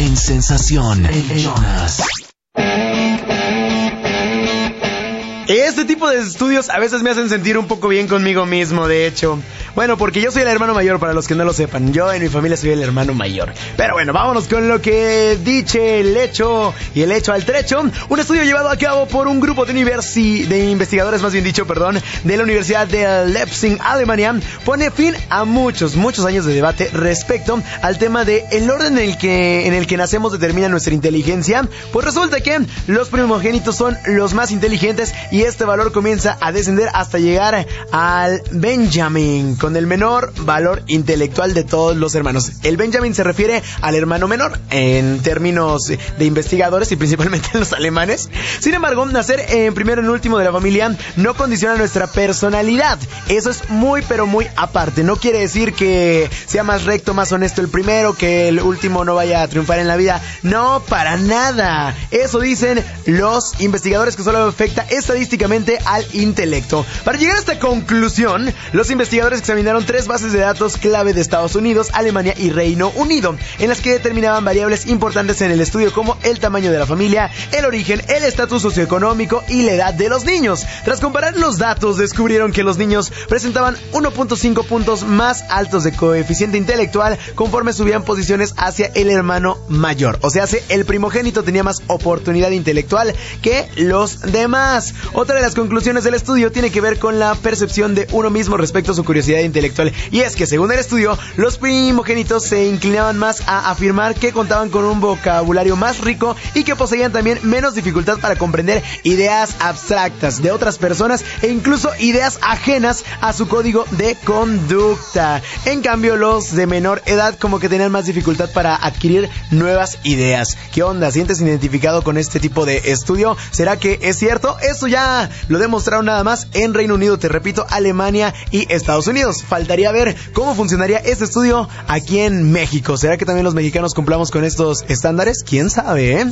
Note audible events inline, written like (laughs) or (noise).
en sensación. En Jonas. Este tipo de estudios a veces me hacen sentir un poco bien conmigo mismo, de hecho. Bueno, porque yo soy el hermano mayor, para los que no lo sepan. Yo en mi familia soy el hermano mayor. Pero bueno, vámonos con lo que dice el hecho y el hecho al trecho. Un estudio llevado a cabo por un grupo de, de investigadores, más bien dicho, perdón, de la Universidad de Leipzig, Alemania, pone fin a muchos, muchos años de debate respecto al tema de el orden en el que, en el que nacemos determina nuestra inteligencia. Pues resulta que los primogénitos son los más inteligentes y este valor comienza a descender hasta llegar al Benjamin, el menor valor intelectual de todos los hermanos. El Benjamin se refiere al hermano menor en términos de investigadores y principalmente (laughs) los alemanes. Sin embargo, nacer en primero en último de la familia no condiciona nuestra personalidad. Eso es muy pero muy aparte. No quiere decir que sea más recto, más honesto el primero, que el último no vaya a triunfar en la vida. No, para nada. Eso dicen los investigadores que solo afecta estadísticamente al intelecto. Para llegar a esta conclusión, los investigadores examinaron tres bases de datos clave de Estados Unidos, Alemania y Reino Unido, en las que determinaban variables importantes en el estudio como el tamaño de la familia, el origen, el estatus socioeconómico y la edad de los niños. Tras comparar los datos, descubrieron que los niños presentaban 1.5 puntos más altos de coeficiente intelectual conforme subían posiciones hacia el hermano mayor. O sea, el primogénito tenía más oportunidad intelectual que los demás. Otra de las conclusiones del estudio tiene que ver con la percepción de uno mismo respecto a su curiosidad intelectual. Y es que, según el estudio, los primogénitos se inclinaban más a afirmar que contaban con un vocabulario más rico y que poseían también menos dificultad para comprender ideas abstractas de otras personas e incluso ideas ajenas a su código de conducta. En cambio, los de menor edad como que tenían más dificultad para adquirir nuevas ideas. ¿Qué onda? ¿Sientes identificado con este tipo de estudio? ¿Será que es cierto? Eso ya lo demostraron nada más en Reino Unido, te repito, Alemania y Estados Faltaría ver cómo funcionaría este estudio aquí en México. ¿Será que también los mexicanos cumplamos con estos estándares? ¿Quién sabe, eh?